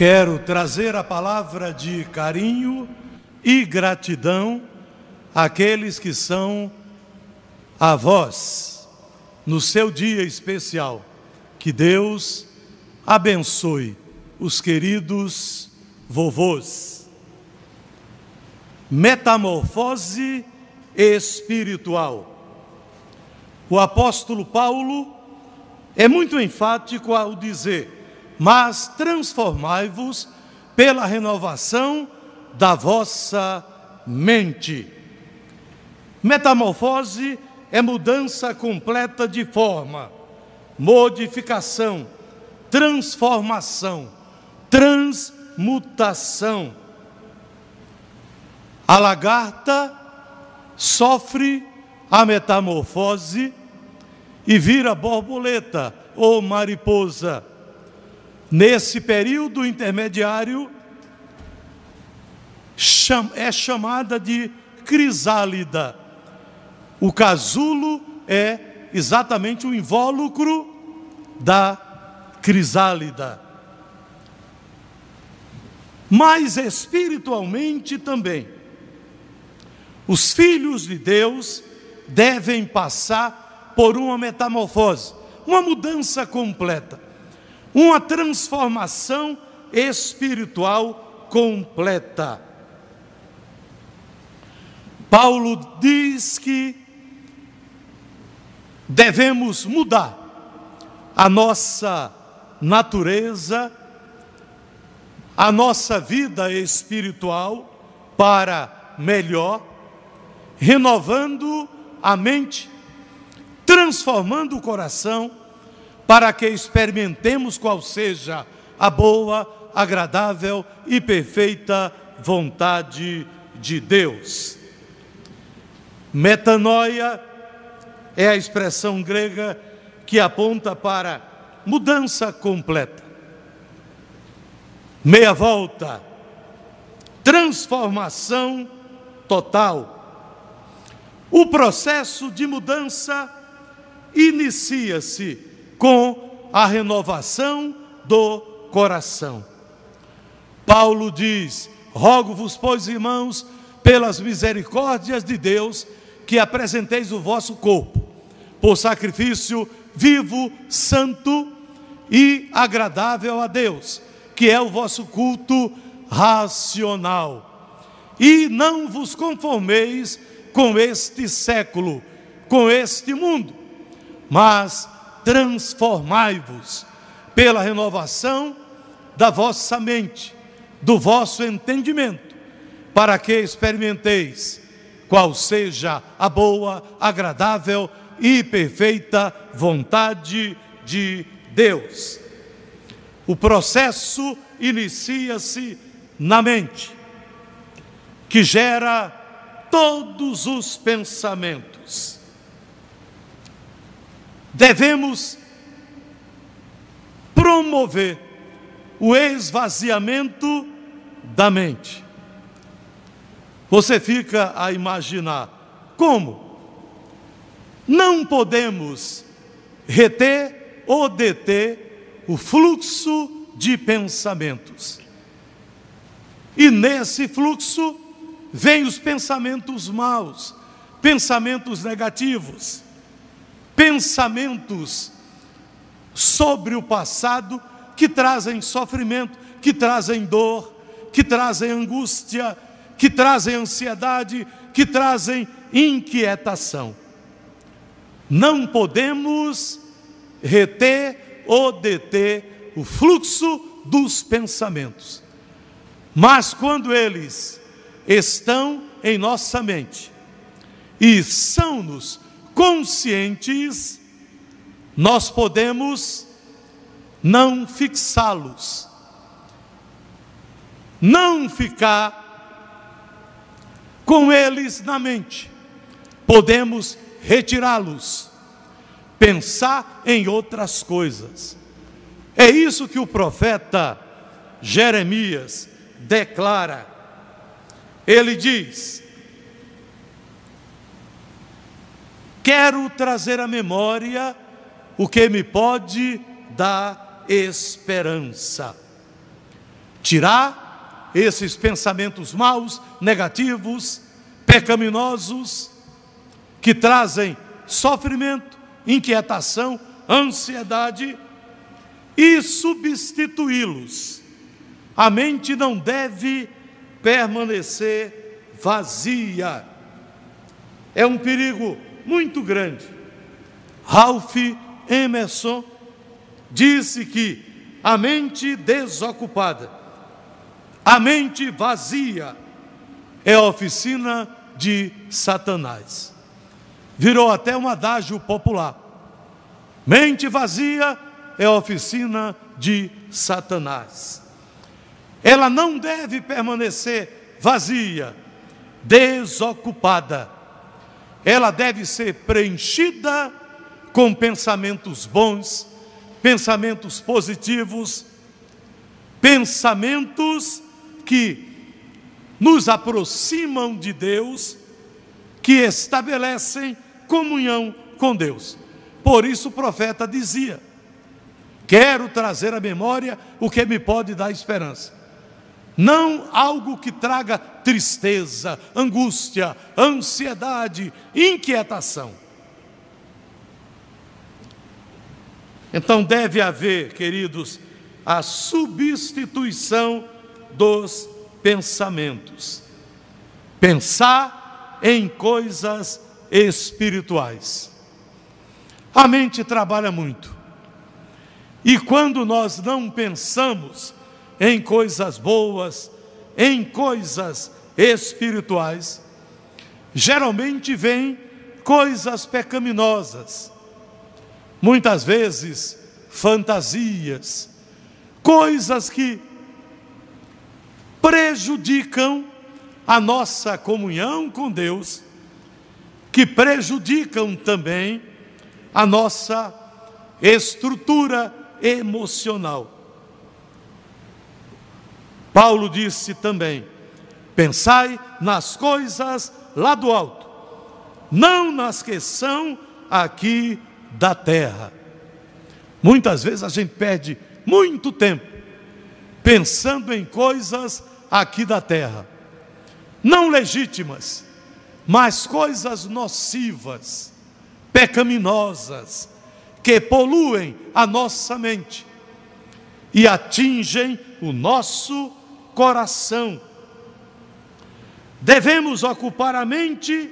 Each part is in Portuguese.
Quero trazer a palavra de carinho e gratidão àqueles que são avós no seu dia especial. Que Deus abençoe os queridos vovôs. Metamorfose espiritual. O apóstolo Paulo é muito enfático ao dizer: Mas transformai-vos pela renovação da vossa mente. Metamorfose é mudança completa de forma, modificação, transformação, transmutação. A lagarta sofre a metamorfose e vira borboleta ou mariposa. Nesse período intermediário, é chamada de crisálida. O casulo é exatamente o invólucro da crisálida. Mas espiritualmente também, os filhos de Deus devem passar por uma metamorfose, uma mudança completa, uma transformação espiritual completa. Paulo diz que devemos mudar a nossa natureza, a nossa vida espiritual para melhor, renovando a mente, transformando o coração, para que experimentemos qual seja a boa, agradável e perfeita vontade de Deus. Metanoia é a expressão grega que aponta para mudança completa, meia volta, transformação total. O processo de mudança inicia-se com a renovação do coração. Paulo diz: Rogo-vos, pois, irmãos, pelas misericórdias de Deus, que apresenteis o vosso corpo por sacrifício vivo, santo e agradável a Deus, que é o vosso culto racional. E não vos conformeis com este século, com este mundo, mas transformai-vos pela renovação da vossa mente, do vosso entendimento, para que experimenteis qual seja a boa, agradável e perfeita vontade de Deus. O processo inicia-se na mente, que gera todos os pensamentos. Devemos promover o esvaziamento da mente. Você fica a imaginar como? Não podemos reter ou deter o fluxo de pensamentos. E nesse fluxo vêm os pensamentos maus, pensamentos negativos, pensamentos sobre o passado que trazem sofrimento, que trazem dor, que trazem angústia, que trazem ansiedade, que trazem inquietação. Não podemos reter ou deter o fluxo dos pensamentos. Mas quando eles estão em nossa mente e são-nos conscientes, nós podemos não fixá-los, não ficar com eles na mente, podemos retirá-los, pensar em outras coisas. É isso que o profeta Jeremias declara. Ele diz: Quero trazer à memória o que me pode dar esperança. tirar esses pensamentos maus, negativos, pecaminosos, que trazem sofrimento, inquietação, ansiedade, e substituí-los. A mente não deve permanecer vazia. É um perigo muito grande. Ralph Emerson disse que a mente desocupada, a mente vazia, é a oficina de Satanás. Virou até um adágio popular. Mente vazia é a oficina de Satanás. Ela não deve permanecer vazia, desocupada. Ela deve ser preenchida com pensamentos bons, pensamentos positivos, pensamentos que nos aproximam de Deus, que estabelecem comunhão com Deus. Por isso o profeta dizia: Quero trazer à memória o que me pode dar esperança. Não algo que traga tristeza, angústia, ansiedade, inquietação. Então deve haver, queridos, a substituição dos pensamentos. Pensar em coisas espirituais. A mente trabalha muito. E quando nós não pensamos em coisas boas, em coisas espirituais, geralmente vem coisas pecaminosas, muitas vezes fantasias, coisas que prejudicam a nossa comunhão com Deus, que prejudicam também a nossa estrutura emocional. Paulo disse também: pensai nas coisas lá do alto, não nas que são aqui da terra. Muitas vezes a gente perde muito tempo pensando em coisas aqui da terra, não legítimas, mas coisas nocivas, pecaminosas, que poluem a nossa mente e atingem o nosso coração. Devemos ocupar a mente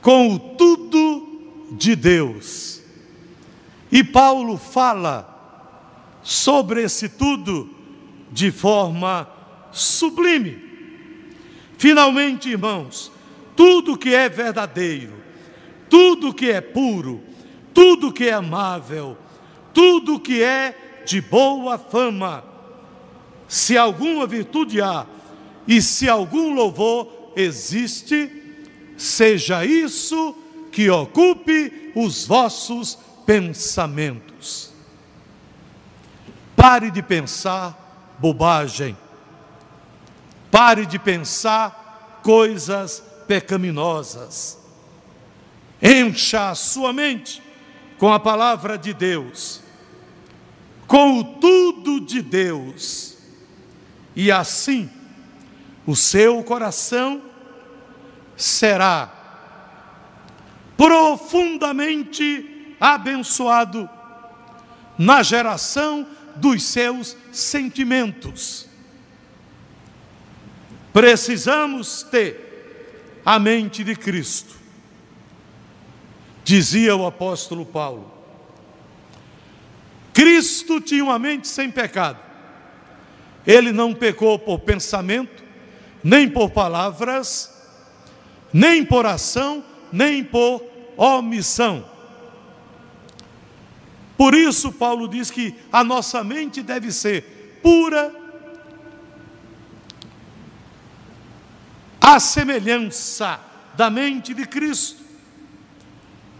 com o tudo de Deus. E Paulo fala sobre esse tudo de forma sublime. Finalmente, irmãos, tudo que é verdadeiro, tudo que é puro, tudo que é amável, tudo que é de boa fama, se alguma virtude há e se algum louvor existe, seja isso que ocupe os vossos pensamentos. Pare de pensar bobagem. Pare de pensar coisas pecaminosas. Encha a sua mente com a palavra de Deus, com o tudo de Deus e assim o seu coração será profundamente abençoado na geração dos seus sentimentos. Precisamos ter a mente de Cristo, dizia o apóstolo Paulo. Cristo tinha uma mente sem pecado. Ele não pecou por pensamento, nem por palavras, nem por ação, nem por omissão. Por isso, Paulo diz que a nossa mente deve ser pura, a semelhança da mente de Cristo.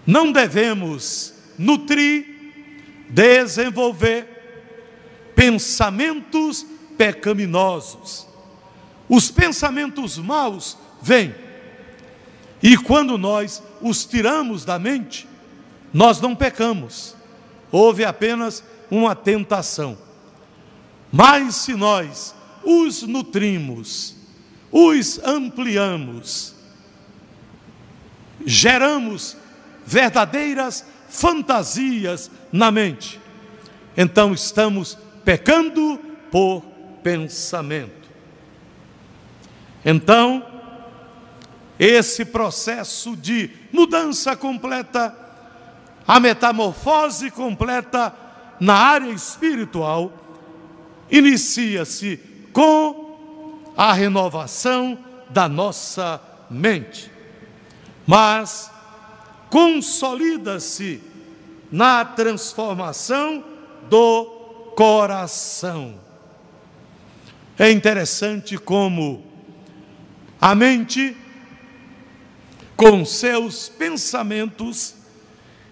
Não devemos nutrir, desenvolver pensamentos pecaminosos. Os pensamentos maus vêm, e quando nós os tiramos da mente, nós não pecamos, houve apenas uma tentação. Mas se nós os nutrimos, os ampliamos, geramos verdadeiras fantasias na mente, então estamos pecando por pensamento. Então, esse processo de mudança completa, a metamorfose completa na área espiritual, inicia-se com a renovação da nossa mente, mas consolida-se na transformação do coração. É interessante como a mente, com seus pensamentos,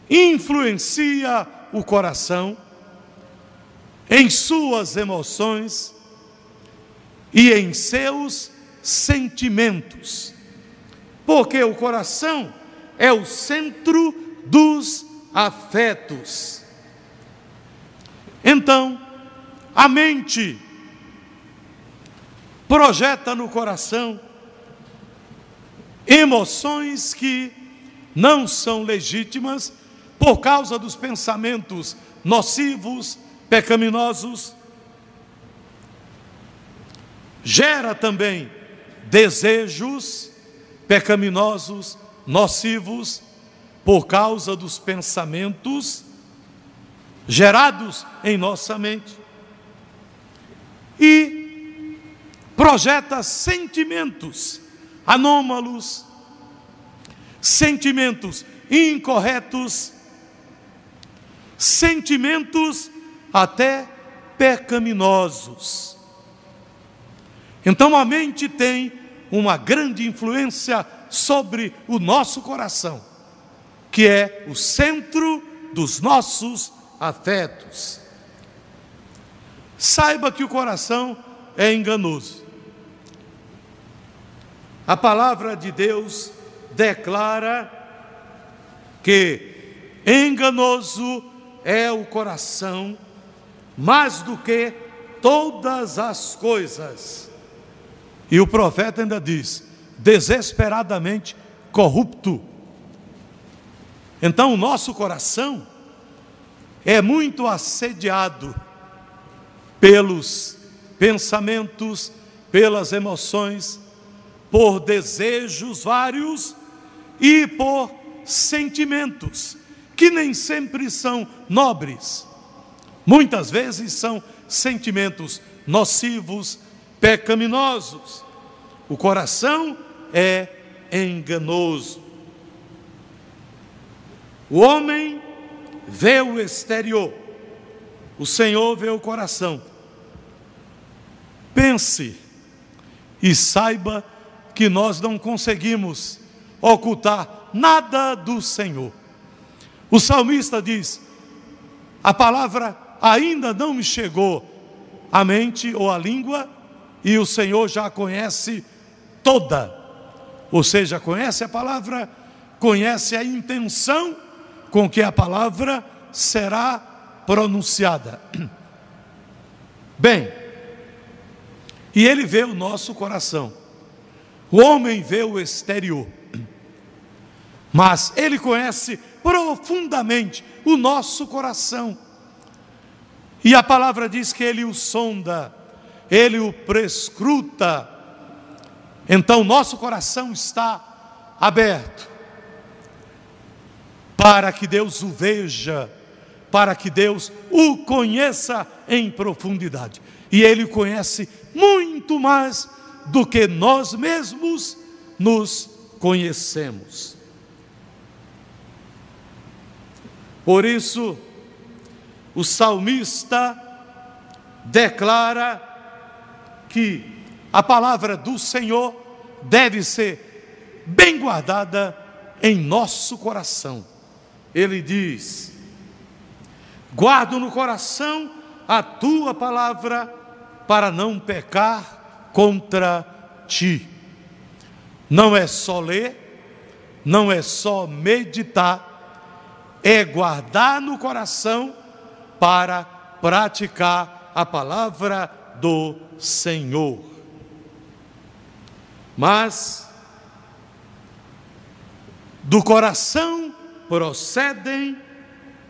influencia o coração em suas emoções e em seus sentimentos. Porque o coração é o centro dos afetos. Então, a mente projeta no coração emoções que não são legítimas por causa dos pensamentos nocivos, pecaminosos. Gera também desejos pecaminosos, nocivos, por causa dos pensamentos gerados em nossa mente. E projeta sentimentos anômalos, sentimentos incorretos, sentimentos até pecaminosos. Então a mente tem uma grande influência sobre o nosso coração, que é o centro dos nossos afetos. Saiba que o coração é enganoso. A palavra de Deus declara que enganoso é o coração mais do que todas as coisas. E o profeta ainda diz: desesperadamente corrupto. Então, o nosso coração é muito assediado pelos pensamentos, pelas emoções, por desejos vários e por sentimentos que nem sempre são nobres. Muitas vezes são sentimentos nocivos, pecaminosos. O coração é enganoso. O homem vê o exterior, o Senhor vê o coração. Pense e saiba que nós não conseguimos ocultar nada do Senhor. O salmista diz: a palavra ainda não me chegou à mente ou à língua, e o Senhor já a conhece toda. Ou seja, conhece a palavra, conhece a intenção com que a palavra será pronunciada. Bem, e ele vê o nosso coração. O homem vê o exterior. Mas ele conhece profundamente o nosso coração. E a palavra diz que ele o sonda, ele o prescruta. Então nosso coração está aberto para que Deus o veja, para que Deus o conheça em profundidade. E ele o conhece muito mais do que nós mesmos nos conhecemos. Por isso, o salmista declara que a palavra do Senhor deve ser bem guardada em nosso coração. Ele diz: guardo no coração a tua palavra para não pecar contra ti. Não é só ler, não é só meditar, é guardar no coração para praticar a palavra do Senhor. Mas do coração procedem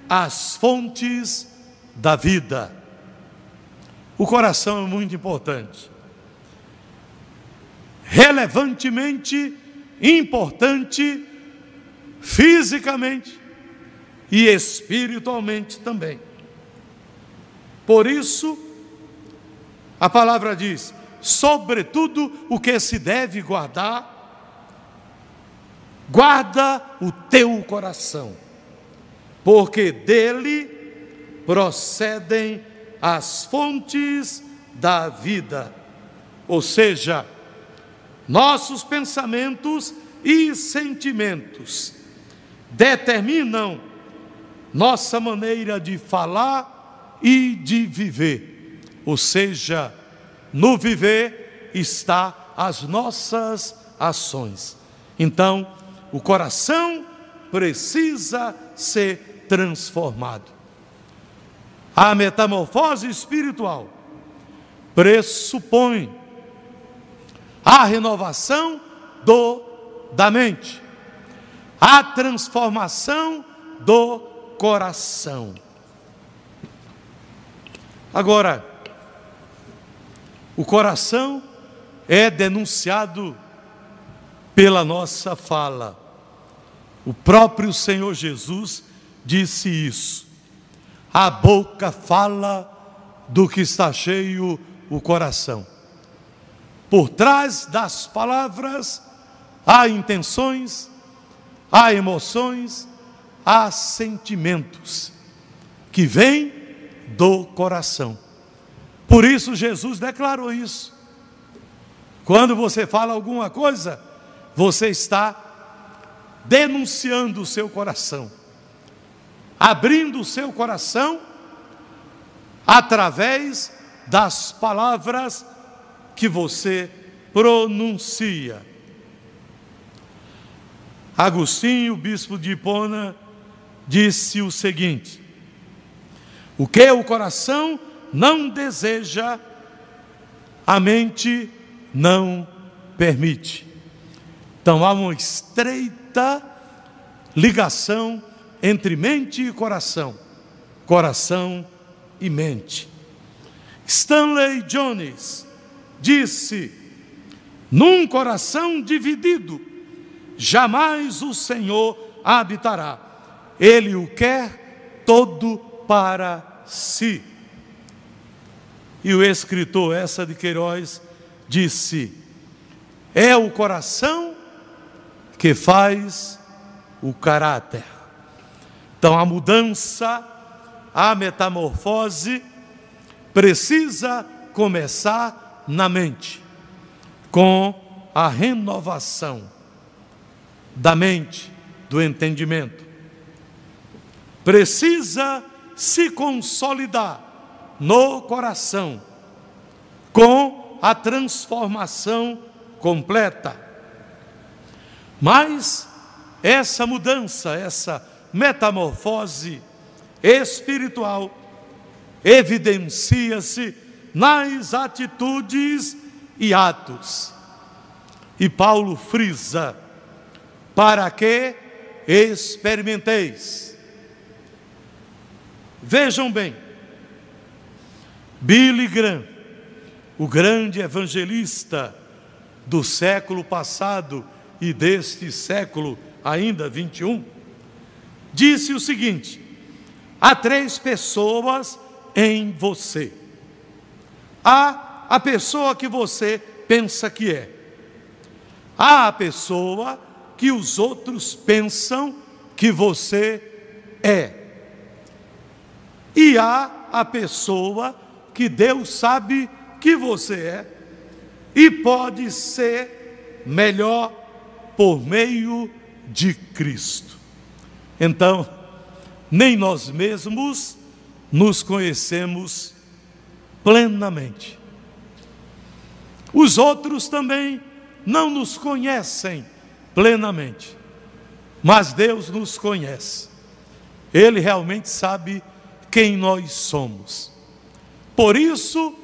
as fontes da vida. O coração é muito importante. Relevantemente importante fisicamente e espiritualmente também. Por isso, a palavra diz: sobretudo o que se deve guardar, guarda o teu coração, porque dele procedem as fontes da vida. Ou seja, nossos pensamentos e sentimentos determinam nossa maneira de falar e de viver. Ou seja, no viver está as nossas ações. Então, o coração precisa ser transformado. A metamorfose espiritual pressupõe a renovação do da mente, a transformação do coração. Agora, o coração é denunciado pela nossa fala. O próprio Senhor Jesus disse isso. A boca fala do que está cheio o coração. Por trás das palavras há intenções, há emoções, há sentimentos que vêm do coração. Por isso Jesus declarou isso. Quando você fala alguma coisa, você está denunciando o seu coração, abrindo o seu coração através das palavras que você pronuncia. Agostinho, bispo de Hipona, disse o seguinte: O que o coração não deseja, a mente não permite. Então há uma estreita ligação entre mente e coração, coração e mente. Stanley Jones disse: num coração dividido, jamais o Senhor habitará. Ele o quer todo para si. E o escritor essa de Queiroz disse: É o coração que faz o caráter. Então a mudança, a metamorfose precisa começar na mente, com a renovação da mente, do entendimento. Precisa se consolidar no coração com a transformação completa. Mas essa mudança, essa metamorfose espiritual evidencia-se nas atitudes e atos. E Paulo frisa para que experimenteis. Vejam bem, Billy Graham, o grande evangelista do século passado e deste século ainda 21, disse o seguinte: há três pessoas em você. Há a pessoa que você pensa que é. Há a pessoa que os outros pensam que você é. E há a pessoa que Deus sabe que você é e pode ser melhor por meio de Cristo. Então, nem nós mesmos nos conhecemos plenamente. Os outros também não nos conhecem plenamente. Mas Deus nos conhece. Ele realmente sabe quem nós somos. Por isso,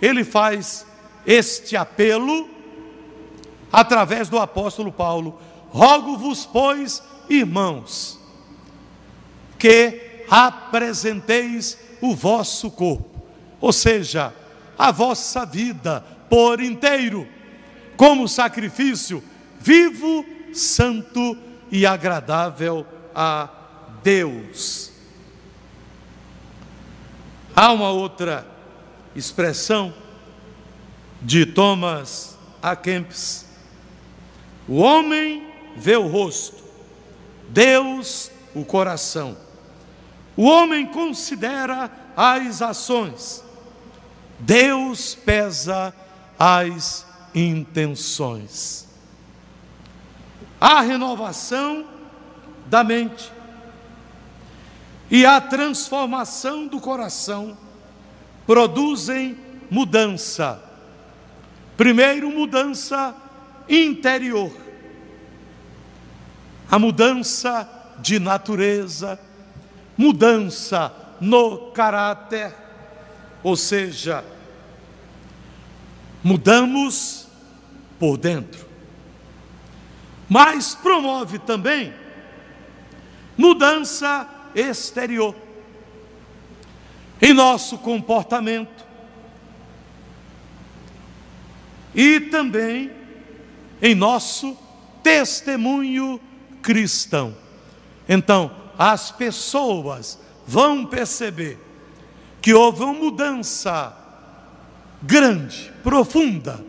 ele faz este apelo através do apóstolo Paulo: Rogo-vos, pois, irmãos, que apresenteis o vosso corpo, ou seja, a vossa vida por inteiro, como sacrifício vivo, santo e agradável a Deus. Há uma outra expressão de Thomas A. Kempis. O homem vê o rosto, Deus o coração. O homem considera as ações, Deus pesa as intenções. A renovação da mente e a transformação do coração produzem mudança. Primeiro, mudança interior, a mudança de natureza, mudança no caráter, ou seja, mudamos por dentro. Mas promove também mudança exterior em nosso comportamento e também em nosso testemunho cristão. Então, as pessoas vão perceber que houve uma mudança grande, profunda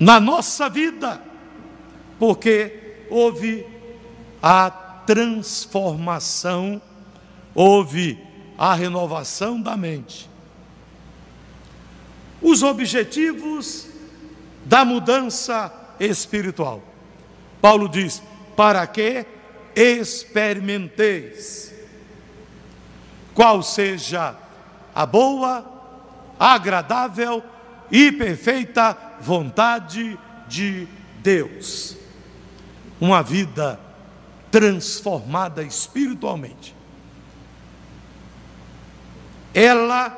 na nossa vida, porque houve a transformação, houve a renovação da mente. Os objetivos da mudança espiritual. Paulo diz: para que experimenteis qual seja a boa, agradável e perfeita vontade de Deus. Uma vida transformada espiritualmente. Ela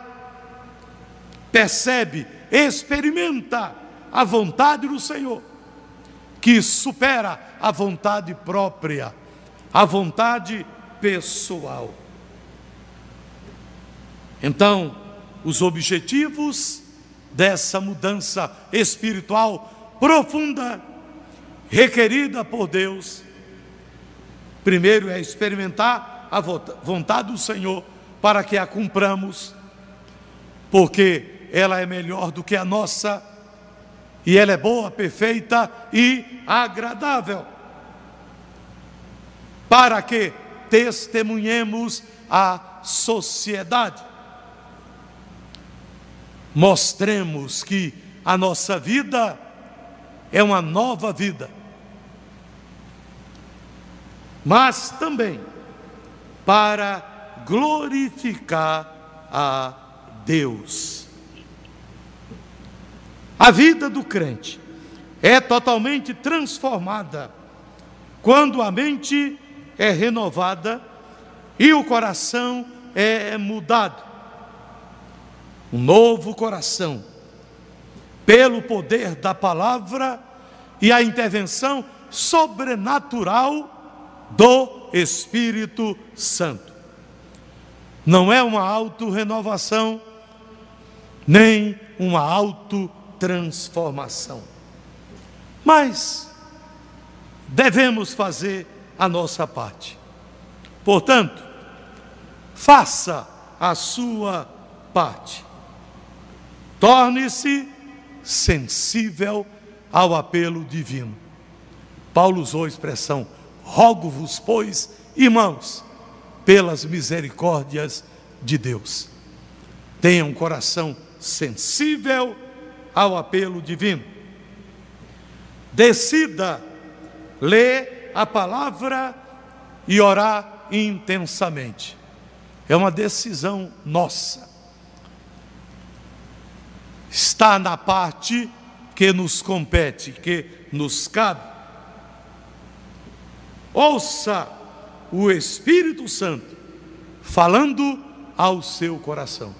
percebe, experimenta a vontade do Senhor, que supera a vontade própria, a vontade pessoal. Então, os objetivos dessa mudança espiritual profunda, requerida por Deus, Primeiro é experimentar a vontade do Senhor para que a cumpramos, porque ela é melhor do que a nossa, e ela é boa, perfeita e agradável. Para que testemunhemos a sociedade, mostremos que a nossa vida é uma nova vida mas também para glorificar a Deus. A vida do crente é totalmente transformada quando a mente é renovada e o coração é mudado. Um novo coração, pelo poder da palavra e a intervenção sobrenatural do Espírito Santo. Não é uma auto-renovação, nem uma auto-transformação. Mas devemos fazer a nossa parte. Portanto, faça a sua parte. Torne-se sensível ao apelo divino. Paulo usou a expressão Rogo-vos, pois, irmãos, pelas misericórdias de Deus. Tenha um coração sensível ao apelo divino. Decida ler a palavra e orar intensamente. É uma decisão nossa. Está na parte que nos compete, que nos cabe. Ouça o Espírito Santo falando ao seu coração.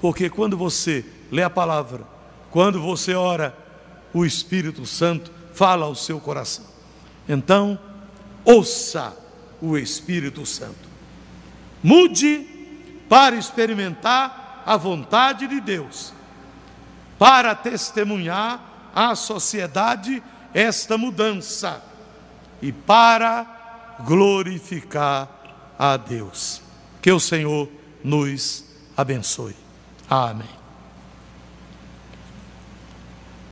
Porque quando você lê a palavra, quando você ora, o Espírito Santo fala ao seu coração. Então, ouça o Espírito Santo. Mude para experimentar a vontade de Deus, para testemunhar à sociedade esta mudança e para glorificar a Deus. Que o Senhor nos abençoe. Amém.